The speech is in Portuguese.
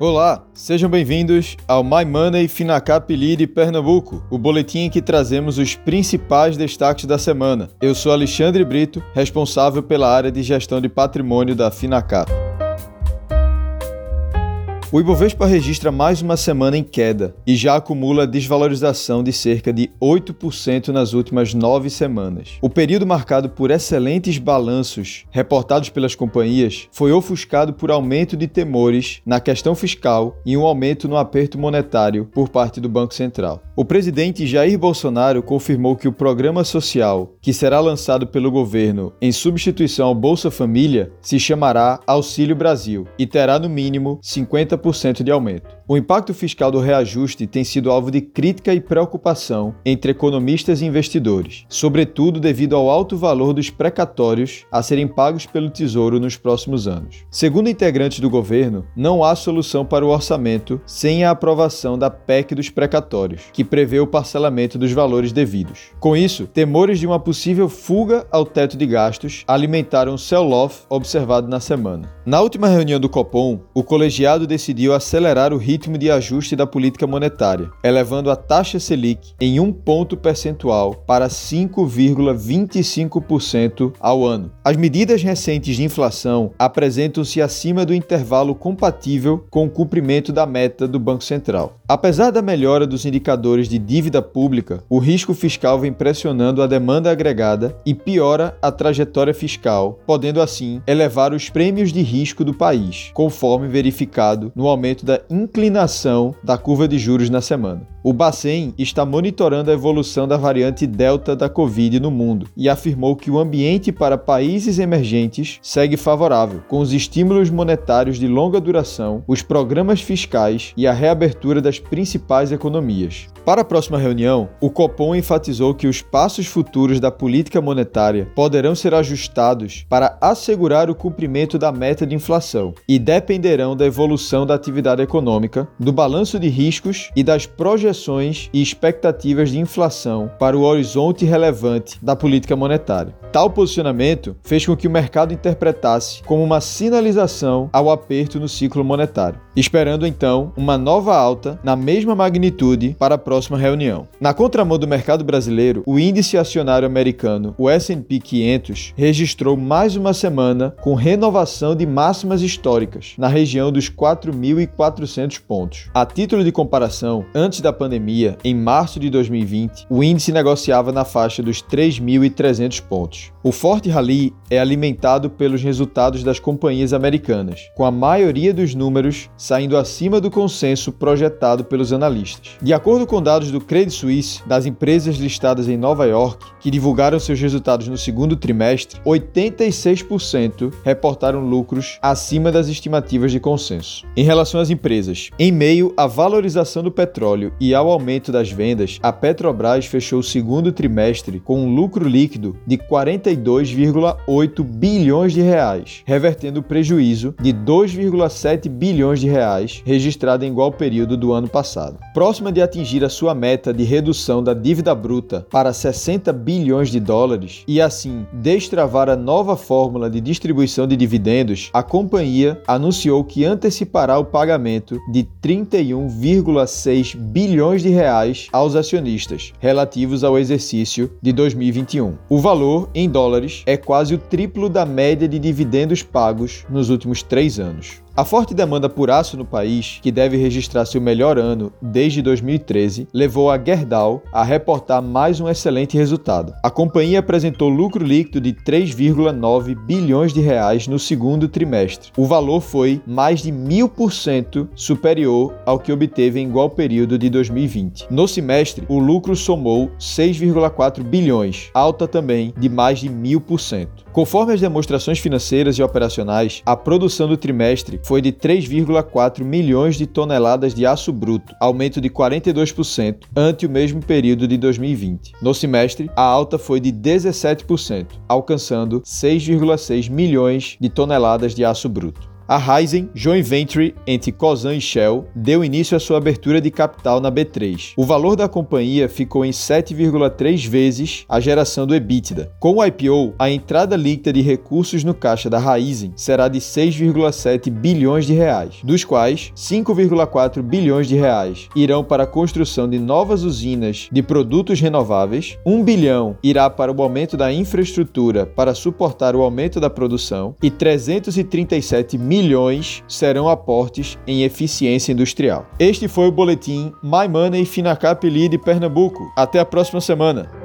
Olá, sejam bem-vindos ao My Money Finacap Lead Pernambuco, o boletim em que trazemos os principais destaques da semana. Eu sou Alexandre Brito, responsável pela área de gestão de patrimônio da Finacap. O Ibovespa registra mais uma semana em queda e já acumula desvalorização de cerca de 8% nas últimas nove semanas. O período marcado por excelentes balanços reportados pelas companhias foi ofuscado por aumento de temores na questão fiscal e um aumento no aperto monetário por parte do Banco Central. O presidente Jair Bolsonaro confirmou que o programa social, que será lançado pelo governo em substituição ao Bolsa Família, se chamará Auxílio Brasil e terá no mínimo 50 30% de aumento. O impacto fiscal do reajuste tem sido alvo de crítica e preocupação entre economistas e investidores, sobretudo devido ao alto valor dos precatórios a serem pagos pelo Tesouro nos próximos anos. Segundo integrantes do governo, não há solução para o orçamento sem a aprovação da PEC dos precatórios, que prevê o parcelamento dos valores devidos. Com isso, temores de uma possível fuga ao teto de gastos alimentaram o sell-off observado na semana. Na última reunião do Copom, o colegiado decidiu acelerar o ritmo ritmo de ajuste da política monetária, elevando a taxa Selic em um ponto percentual para 5,25% ao ano. As medidas recentes de inflação apresentam-se acima do intervalo compatível com o cumprimento da meta do Banco Central. Apesar da melhora dos indicadores de dívida pública, o risco fiscal vem pressionando a demanda agregada e piora a trajetória fiscal, podendo assim elevar os prêmios de risco do país, conforme verificado no aumento da inclinação inclinação da curva de juros na semana. O Bacen está monitorando a evolução da variante Delta da Covid no mundo e afirmou que o ambiente para países emergentes segue favorável, com os estímulos monetários de longa duração, os programas fiscais e a reabertura das principais economias. Para a próxima reunião, o Copom enfatizou que os passos futuros da política monetária poderão ser ajustados para assegurar o cumprimento da meta de inflação e dependerão da evolução da atividade econômica, do balanço de riscos e das projeções e expectativas de inflação para o horizonte relevante da política monetária. Tal posicionamento fez com que o mercado interpretasse como uma sinalização ao aperto no ciclo monetário, esperando então uma nova alta na mesma magnitude para a próxima reunião. Na contramão do mercado brasileiro, o índice acionário americano, o S&P 500, registrou mais uma semana com renovação de máximas históricas, na região dos 4.400 pontos. A título de comparação, antes da pandemia, em março de 2020, o índice negociava na faixa dos 3.300 pontos. O forte rally é alimentado pelos resultados das companhias americanas, com a maioria dos números saindo acima do consenso projetado pelos analistas. De acordo com dados do Credit Suisse, das empresas listadas em Nova York, que divulgaram seus resultados no segundo trimestre, 86% reportaram lucros acima das estimativas de consenso. Em relação às empresas, em meio à valorização do petróleo e ao aumento das vendas, a Petrobras fechou o segundo trimestre com um lucro líquido de 42,8 bilhões de reais, revertendo o prejuízo de 2,7 bilhões de reais registrado em igual período do ano passado. Próxima de atingir a sua meta de redução da dívida bruta para 60 bilhões de dólares e assim destravar a nova fórmula de distribuição de dividendos, a companhia anunciou que antecipará o pagamento de 31,6 bilhões de reais aos acionistas relativos ao exercício de 2021. O valor em dólares é quase o triplo da média de dividendos pagos nos últimos três anos. A forte demanda por aço no país, que deve registrar seu melhor ano desde 2013, levou a Gerdau a reportar mais um excelente resultado. A companhia apresentou lucro líquido de 3,9 bilhões de reais no segundo trimestre. O valor foi mais de mil por cento superior ao que obteve em igual período de 2020. No semestre, o lucro somou 6,4 bilhões, alta também de mais de mil por cento. Conforme as demonstrações financeiras e operacionais, a produção do trimestre foi de 3,4 milhões de toneladas de aço bruto, aumento de 42% ante o mesmo período de 2020. No semestre, a alta foi de 17%, alcançando 6,6 milhões de toneladas de aço bruto. A Ryzen, joint venture entre Cosan e Shell, deu início à sua abertura de capital na B3. O valor da companhia ficou em 7,3 vezes a geração do EBITDA. Com o IPO, a entrada líquida de recursos no caixa da Raizen será de 6,7 bilhões de reais, dos quais 5,4 bilhões de reais irão para a construção de novas usinas de produtos renováveis, 1 bilhão irá para o aumento da infraestrutura para suportar o aumento da produção e 337 milhões serão aportes em eficiência industrial. Este foi o boletim My Money Finacap Lead Pernambuco. Até a próxima semana.